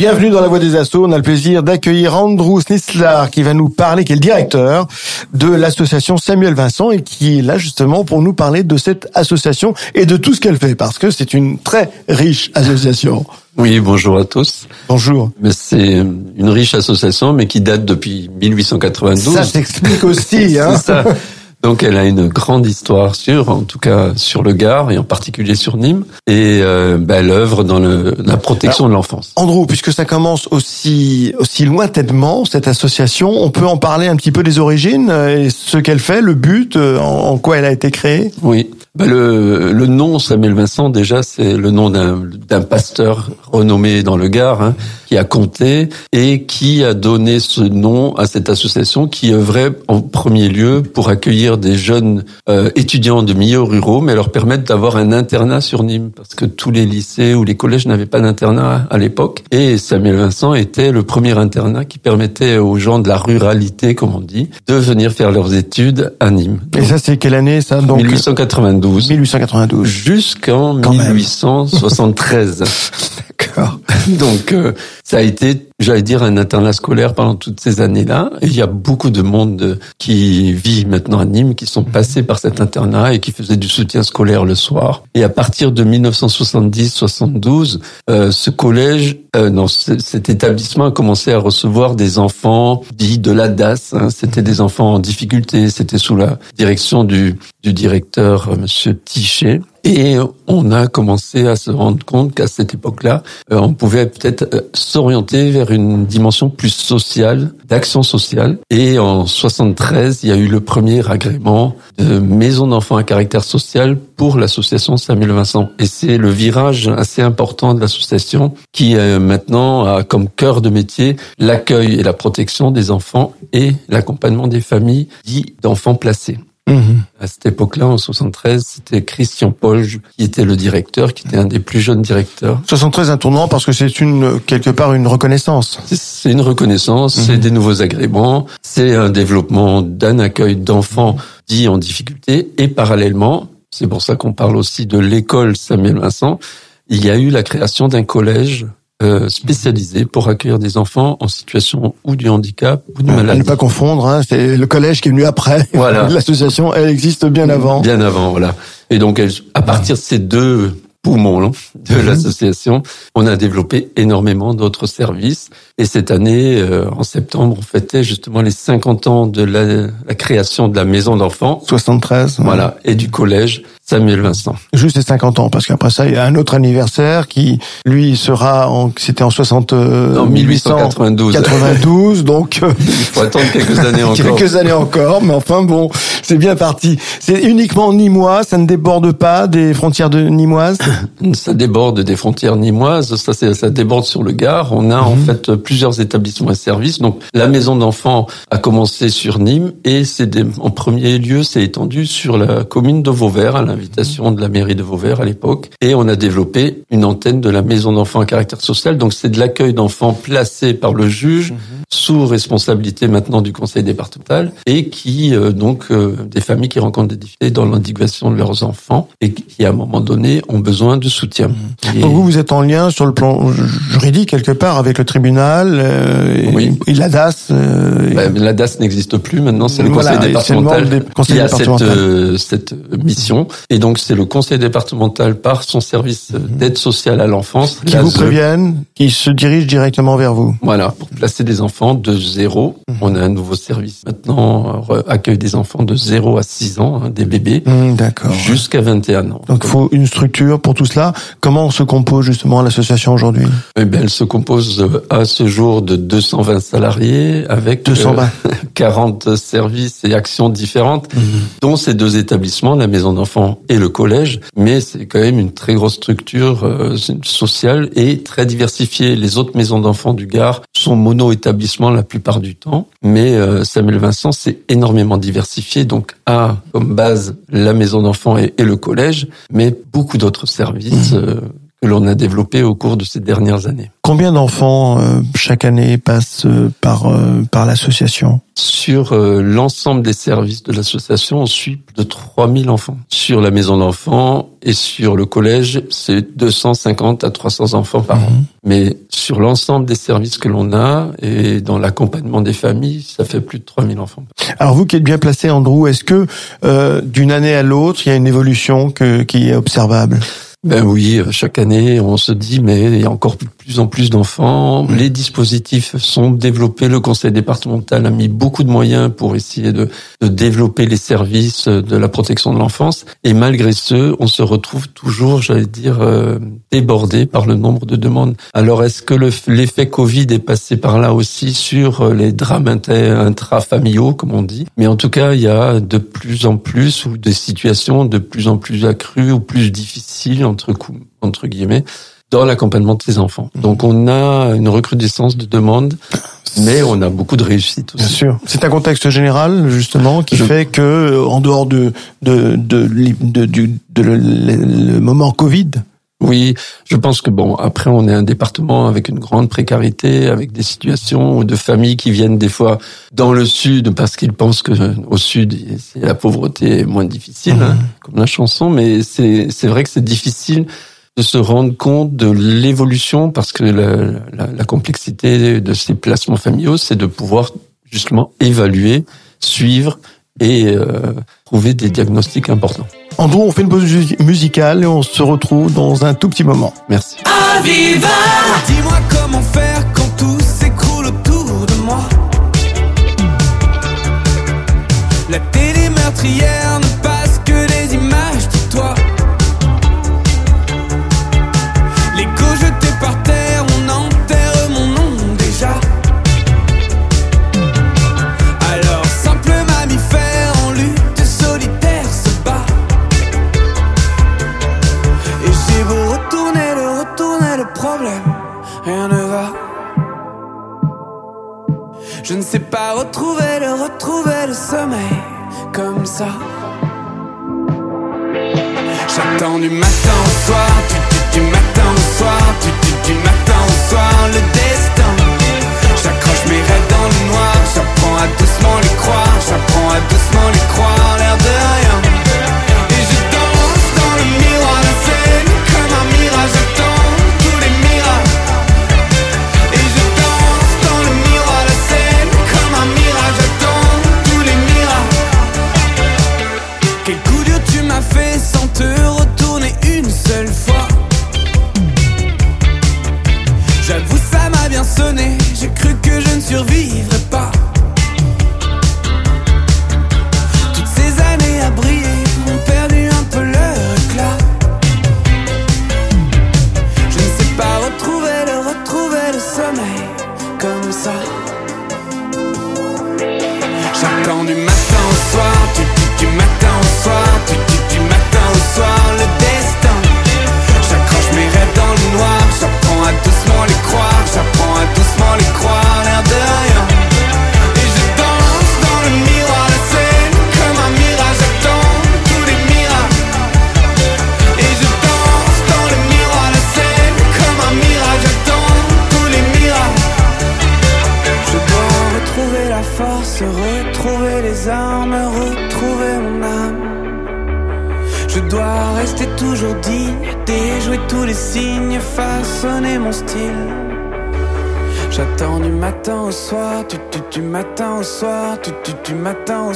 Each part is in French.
Bienvenue dans la Voix des Assauts. On a le plaisir d'accueillir Andrew Snislar qui va nous parler, qui est le directeur de l'association Samuel Vincent et qui est là justement pour nous parler de cette association et de tout ce qu'elle fait parce que c'est une très riche association. Oui, bonjour à tous. Bonjour. Mais c'est une riche association, mais qui date depuis 1892. Ça s'explique aussi, hein. ça. Donc elle a une grande histoire sur, en tout cas sur le Gard et en particulier sur Nîmes, et euh, bah, elle œuvre dans le, la protection de l'enfance. Andrew, puisque ça commence aussi aussi lointainement cette association, on peut en parler un petit peu des origines, euh, et ce qu'elle fait, le but, euh, en, quoi elle a été créée? Oui, bah, le, le nom Samuel Vincent déjà c'est le nom d'un pasteur renommé dans le Gard hein, qui a compté et qui a donné ce nom à cette association qui œuvrait en premier lieu pour accueillir des jeunes euh, étudiants de milieux ruraux, mais leur permettre d'avoir un internat sur Nîmes, parce que tous les lycées ou les collèges n'avaient pas d'internat à l'époque. Et Samuel Vincent était le premier internat qui permettait aux gens de la ruralité, comme on dit, de venir faire leurs études à Nîmes. Et ça, c'est quelle année ça? Donc 1892. 1892. Jusqu'en 1873. D'accord. Donc euh, ça a été, j'allais dire, un internat scolaire pendant toutes ces années-là. il y a beaucoup de monde qui vit maintenant à Nîmes, qui sont passés par cet internat et qui faisaient du soutien scolaire le soir. Et à partir de 1970-72, euh, ce collège, euh, non, cet établissement a commencé à recevoir des enfants dits de la DAS. Hein. C'était des enfants en difficulté. C'était sous la direction du, du directeur, euh, Monsieur Tichet. Et on a commencé à se rendre compte qu'à cette époque-là, euh, on pouvait peut-être euh, s'orienter vers une dimension plus sociale, d'action sociale. Et en 73, il y a eu le premier agrément de maison d'enfants à caractère social pour l'association Samuel Vincent. Et c'est le virage assez important de l'association qui euh, maintenant a comme cœur de métier l'accueil et la protection des enfants et l'accompagnement des familles dits d'enfants placés. À cette époque-là, en 73, c'était Christian Polge qui était le directeur, qui était un des plus jeunes directeurs. 73, un tournant parce que c'est une quelque part une reconnaissance. C'est une reconnaissance, c'est mhm. des nouveaux agréments, c'est un développement d'un accueil d'enfants dits en difficulté et parallèlement, c'est pour ça qu'on parle aussi de l'école Samuel Vincent, il y a eu la création d'un collège euh, spécialisé pour accueillir des enfants en situation ou du handicap ou de maladie. ne pas confondre, hein, c'est le collège qui est venu après. Voilà. L'association, elle existe bien avant. Bien avant, voilà. Et donc, à partir de ces deux poumons de mhm. l'association, on a développé énormément d'autres services. Et cette année, euh, en septembre, on fêtait justement les 50 ans de la, la création de la maison d'enfants. 73. Voilà. Et du collège Samuel Vincent. Juste les 50 ans, parce qu'après ça, il y a un autre anniversaire qui, lui, sera en, c'était en 60, en 1892. 92, donc. Il faut attendre quelques années encore. quelques années encore, mais enfin bon, c'est bien parti. C'est uniquement nîmois, ça ne déborde pas des frontières de nîmoises? ça déborde des frontières nîmoises, ça, ça déborde sur le Gard. On a, en mhm. fait, plusieurs établissements et services. Donc, la maison d'enfants a commencé sur Nîmes et c'est en premier lieu, c'est étendu sur la commune de Vauvert, à de la mairie de Vauvert à l'époque. Et on a développé une antenne de la maison d'enfants à caractère social. Donc c'est de l'accueil d'enfants placés par le juge mhm. Sous responsabilité maintenant du conseil départemental et qui euh, donc euh, des familles qui rencontrent des difficultés dans l'individuation de leurs enfants et qui à un moment donné ont besoin de soutien. Mhm. Donc vous vous êtes en lien sur le plan juridique quelque part avec le tribunal euh, oui. et, la DAS. Ben, la DAS n'existe plus maintenant, c'est le conseil départemental qui a cette, cette mission et donc, c'est le conseil départemental par son service mhm. d'aide sociale à l'enfance. Qui vous préviennent, qui se dirige directement vers vous. Voilà, pour placer des enfants de zéro. Mhm. On a un nouveau service maintenant, accueil des enfants de 0 à 6 ans, hein, des bébés. Mhm, d'accord. Jusqu'à 21 ans. Donc, il faut une structure pour tout cela. Comment se compose justement l'association aujourd'hui? Eh bien, elle se compose euh, à ce jour de 220 salariés avec 220. 40 euh, services et actions différentes, dont ces deux établissements, la maison d'enfants et le collège, mais c'est quand même une très grosse structure euh, sociale et très diversifiée. Les autres maisons d'enfants du Gard sont mono-établissements la plupart du temps, mais euh, Samuel Vincent s'est énormément diversifié, donc a comme base la maison d'enfants et, le collège, mais beaucoup d'autres services. Euh, que l'on a développé au cours de ces dernières années. Combien d'enfants euh, chaque année passent euh, par euh, par l'association? Sur l'ensemble des services de l'association, on suit plus de 3000 enfants. Sur la maison d'enfants et sur le collège, c'est 250 à 300 enfants par an. Mhm. Mais sur l'ensemble des services que l'on a et dans l'accompagnement des familles, ça fait plus de 3000 enfants. Alors vous qui êtes bien placé, Andrew, est-ce que d'une année à l'autre, il y a une évolution que, qui est observable? Ben oui, euh, chaque année, on se dit, mais il y a encore plus en plus d'enfants. Les dispositifs sont développés. Le conseil départemental a mis beaucoup de moyens pour essayer de, de développer les services de la protection de l'enfance. Et malgré ce, on se retrouve toujours, j'allais dire, euh, débordé par le nombre de demandes. Alors, est-ce que l'effet Covid est passé par là aussi sur euh, les drames intrafamiliaux, comme on dit? Mais en tout cas, il y a de plus en plus ou des situations de plus en plus accrues ou plus difficiles entre, entre guillemets, dans l'accompagnement de ces enfants. Donc on a une recrudescence de demandes, mais on a beaucoup de réussite aussi. Bien sûr. C'est un contexte général justement qui fait que en dehors de de de, de, du de le, moment Covid, oui, je pense que bon, après on est un département avec une grande précarité, avec des situations de familles qui viennent des fois dans le sud parce qu'ils pensent que au sud la pauvreté est moins difficile, hein, mhm. comme la chanson, mais c'est c'est vrai que c'est difficile de se rendre compte de l'évolution parce que la, la, complexité de ces placements familiaux, c'est de pouvoir justement évaluer, suivre et euh, trouver des diagnostics importants. Andrew, on fait une pause musicale et on se retrouve dans un tout petit moment. Merci. Dis-moi comment faire quand tout s'écroule autour de moi. La télé meurtrière comme ça. J'attends du matin J'attends du matin au soir, du, du, matin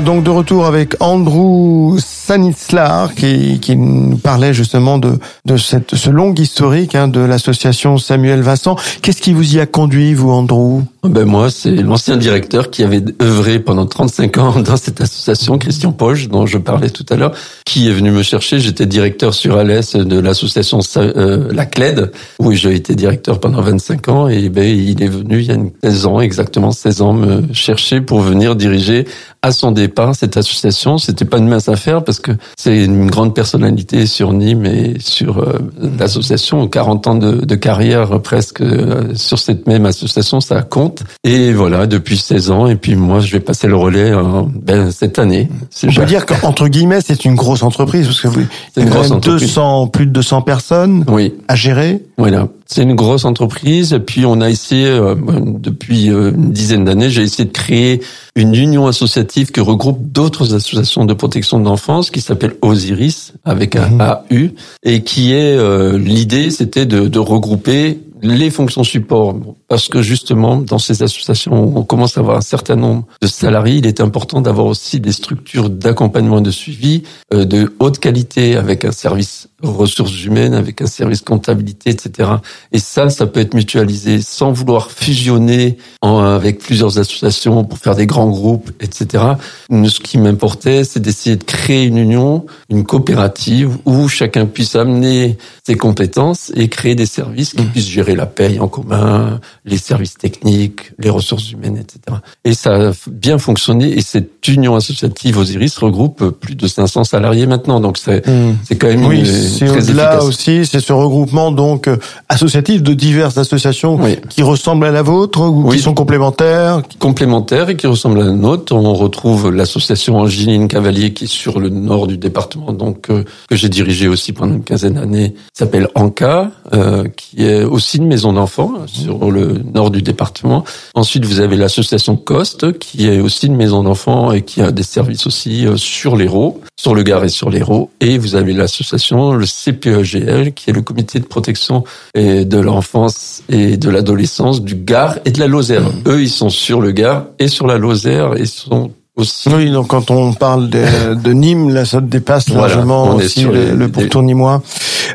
Donc de retour avec Andrew Sanislar qui, nous parlait justement de, de ce long historique hein, de l'association Samuel Vincent. Qu'est-ce qui vous y a conduit, vous, Andrew? Ben Moi, c'est l'ancien directeur qui avait œuvré pendant 35 ans dans cette association, Christian Poche, dont je parlais tout à l'heure, qui est venu me chercher. J'étais directeur sur Alès de l'association euh, La CLED, où j'ai été directeur pendant 25 ans. Et ben, il est venu il y a 16 ans, exactement 16 ans, me chercher pour venir diriger à son départ cette association. C'était pas une mince affaire parce que c'est une grande personnalité sur Nîmes et sur euh, l'association. 40 ans de, carrière presque euh, sur cette même association, ça compte. Et voilà, depuis 16 ans. Et puis moi, je vais passer le relais ben, cette année. On peut dire qu'entre guillemets, c'est une grosse entreprise parce que vous, c'est une grosse entreprise. 200, plus de 200 personnes oui. à gérer. Voilà. C'est une grosse entreprise. Et puis on a essayé, euh, depuis une dizaine d'années, j'ai essayé de créer une union associative qui regroupe d'autres associations de protection de l'enfance qui s'appelle Osiris avec un AU et qui est euh, l'idée c'était de, de regrouper les fonctions support, parce que justement, dans ces associations, on commence à avoir un certain nombre de salariés, il est important d'avoir aussi des structures d'accompagnement et de suivi euh, de haute qualité, avec un service ressources humaines, avec un service comptabilité, etc. Et ça, ça peut être mutualisé sans vouloir fusionner en, avec plusieurs associations pour faire des grands groupes, etc. Ce qui m'importait, c'est d'essayer de créer une union, une coopérative où chacun puisse amener ses compétences et créer des services qui mmh. puissent gérer la paye en commun, les services techniques, les ressources humaines, etc. Et ça a bien fonctionné et cette union associative Osiris regroupe plus de 500 salariés maintenant. Donc c'est mmh. c'est quand même oui, c'est là aussi, c'est ce regroupement donc associatif de diverses associations qui ressemblent à la vôtre ou qui sont complémentaires. Complémentaires et qui ressemblent à la nôtre. On retrouve l'association Angeline Cavalier qui est sur le nord du département, donc euh, que j'ai dirigé aussi pendant une quinzaine d'années, s'appelle Anka, euh, qui est aussi une maison d'enfants sur le nord du département. Ensuite, vous avez l'association Coste, qui est aussi une maison d'enfants et qui a des services aussi sur l'Hérault, sur le Gard et sur l'Hérault. Et vous avez l'association le CPEGL, qui est le comité de protection de l'enfance et de l'adolescence du Gard et de la Lozère. Mmh. Eux, ils sont sur le Gard et sur la Lozère et sont aussi. Oui, donc quand on parle de, de Nîmes, là, ça dépasse largement aussi le, le pourtour nîmois.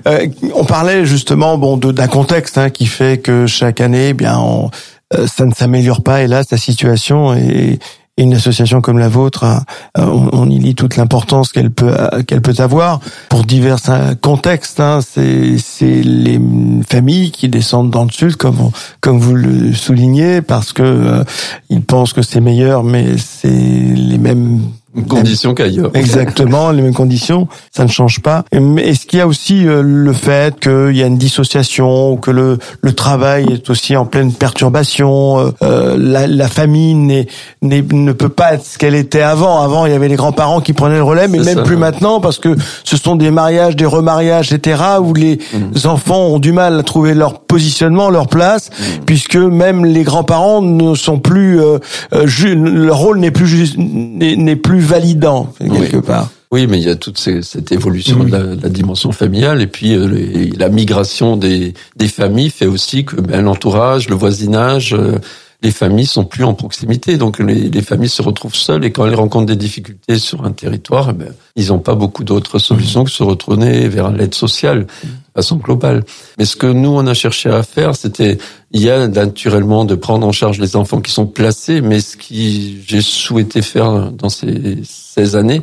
Euh, on parlait justement, bon, d'un contexte hein, qui fait que chaque année, eh bien, on, euh, ça ne s'améliore pas, hélas, la situation et, une association comme la vôtre, euh, on, y lit toute l'importance qu'elle peut qu'elle peut avoir pour divers euh, contextes. Hein. C'est c'est les familles qui descendent dans le sud, comme comme vous le soulignez, parce que euh, ils pensent que c'est meilleur, mais c'est les mêmes conditions qu'ailleurs. Exactement, les mêmes conditions, ça ne change pas. Mais est-ce qu'il y a aussi euh, le fait qu'il y a une dissociation, ou que le, le travail est aussi en pleine perturbation, euh, euh, la, la, famille n'est, ne peut pas être ce qu'elle était avant. Avant, il y avait les grands-parents qui prenaient le relais, mais même plus maintenant, parce que ce sont des mariages, des remariages, etc., où les mmh. enfants ont du mal à trouver leur positionnement, leur place, mmh. puisque même les grands-parents ne sont plus, leur rôle n'est plus n'est plus validant quelque part. Oui, mais il y a toute cette évolution de, la, dimension familiale. Et puis euh, la migration des, des familles fait aussi que ben, l'entourage, le voisinage, euh, les familles sont plus en proximité, donc les, les, familles se retrouvent seules et quand elles rencontrent des difficultés sur un territoire, eh ben, ils n'ont pas beaucoup d'autres solutions que se retourner vers l'aide sociale de façon globale. Mais ce que nous on a cherché à faire, c'était il y a naturellement de prendre en charge les enfants qui sont placés, mais ce qui j'ai souhaité faire dans ces, ces années,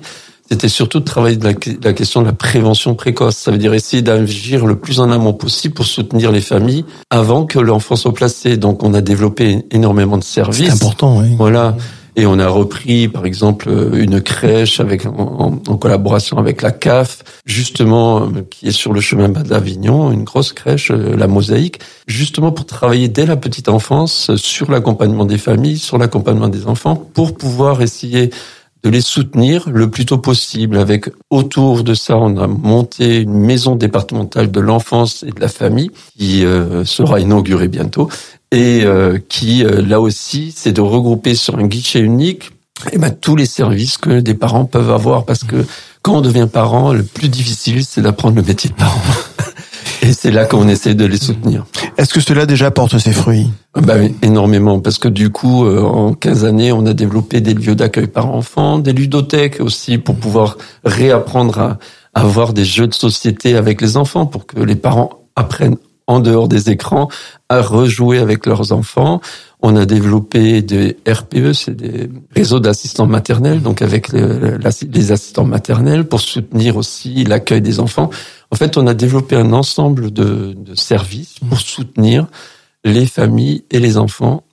c'était surtout de travailler de la, question de la prévention précoce. Ça veut dire essayer d'agir le plus en amont possible pour soutenir les familles avant que l'enfant soit placé. Donc, on a développé énormément de services. C'est important, oui. Voilà. Et on a repris, par exemple, une crèche avec en, collaboration avec la CAF, justement, qui est sur le chemin d'Avignon, une grosse crèche, euh, la Mosaïque, justement pour travailler dès la petite enfance sur l'accompagnement des familles, sur l'accompagnement des enfants, pour pouvoir essayer de les soutenir le plus tôt possible. Avec autour de ça, on a monté une maison départementale de l'enfance et de la famille qui euh, sera inaugurée bientôt et euh, qui euh, là aussi, c'est de regrouper sur un guichet unique eh ben, tous les services que des parents peuvent avoir parce que quand on devient parent, le plus difficile, c'est d'apprendre le métier de parent. Et c'est là qu'on essaie de les soutenir. Est-ce que cela déjà porte ses fruits? Bah, Énormément, parce que du coup, euh, en 15 années, on a développé des lieux d'accueil par enfants, des ludothèques aussi, pour pouvoir réapprendre à, avoir des jeux de société avec les enfants, pour que les parents apprennent en dehors des écrans à rejouer avec leurs enfants. On a développé des RPE, c'est des réseaux d'assistants maternels, donc avec les assistants maternels pour soutenir aussi l'accueil des enfants. En fait, on a développé un ensemble de, de services pour soutenir les familles et les enfants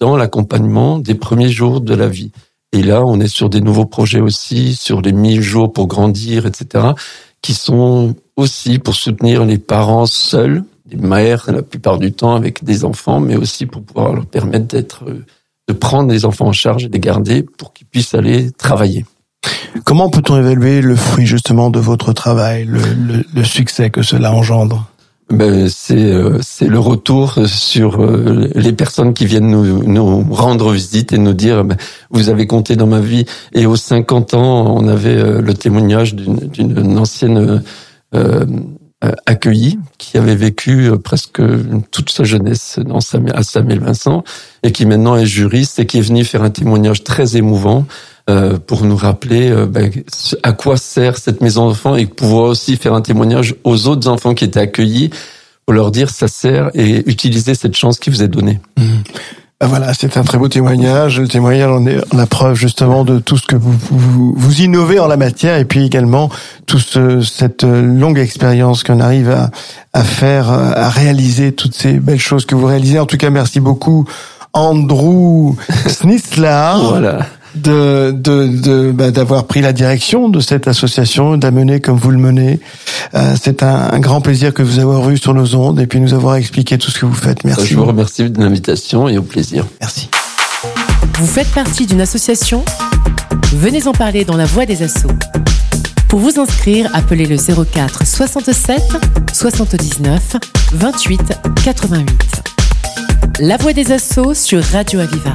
dans l'accompagnement des premiers jours de la vie. Et là, on est sur des nouveaux projets aussi, sur les 1000 jours pour grandir, etc., qui sont aussi pour soutenir les parents seuls des mères la plupart du temps avec des enfants, mais aussi pour pouvoir leur permettre d'être, de prendre les enfants en charge et de les garder pour qu'ils puissent aller travailler. Comment peut-on évaluer le fruit justement de votre travail, le, le, succès que cela engendre? Ben, c'est euh, c'est le retour sur euh, les personnes qui viennent nous, nous rendre visite et nous dire ben, vous avez compté dans ma vie. Et aux 50 ans on avait euh, le témoignage d'une ancienne euh, euh, accueilli, qui avait vécu euh, presque toute sa jeunesse dans à Samuel-Vincent, et qui maintenant est juriste et qui est venu faire un témoignage très émouvant euh, pour nous rappeler ben, à quoi sert cette maison d'enfants et pouvoir aussi faire un témoignage aux autres enfants qui étaient accueillis pour leur dire ça sert et utiliser cette chance qui vous est donnée. Mmh. Ben voilà, c'est un très beau témoignage. Le témoignage en est la preuve justement de tout ce que vous, vous, vous innovez en la matière et puis également toute cette longue expérience qu'on arrive à, à faire, à réaliser toutes ces belles choses que vous réalisez. En tout cas, merci beaucoup Andrew Snislar. voilà de de bah, d'avoir pris la direction de cette association, d'amener comme vous le menez. Euh, c'est un, grand plaisir que vous avoir vu sur nos ondes et puis nous avoir expliqué tout ce que vous faites. Merci. Je vous remercie de l'invitation et au plaisir. Merci. Vous faites partie d'une association? Venez en parler dans la voix des assauts. Pour vous inscrire, appelez le 04 67 79 28 88. La voix des assauts sur Radio Aviva.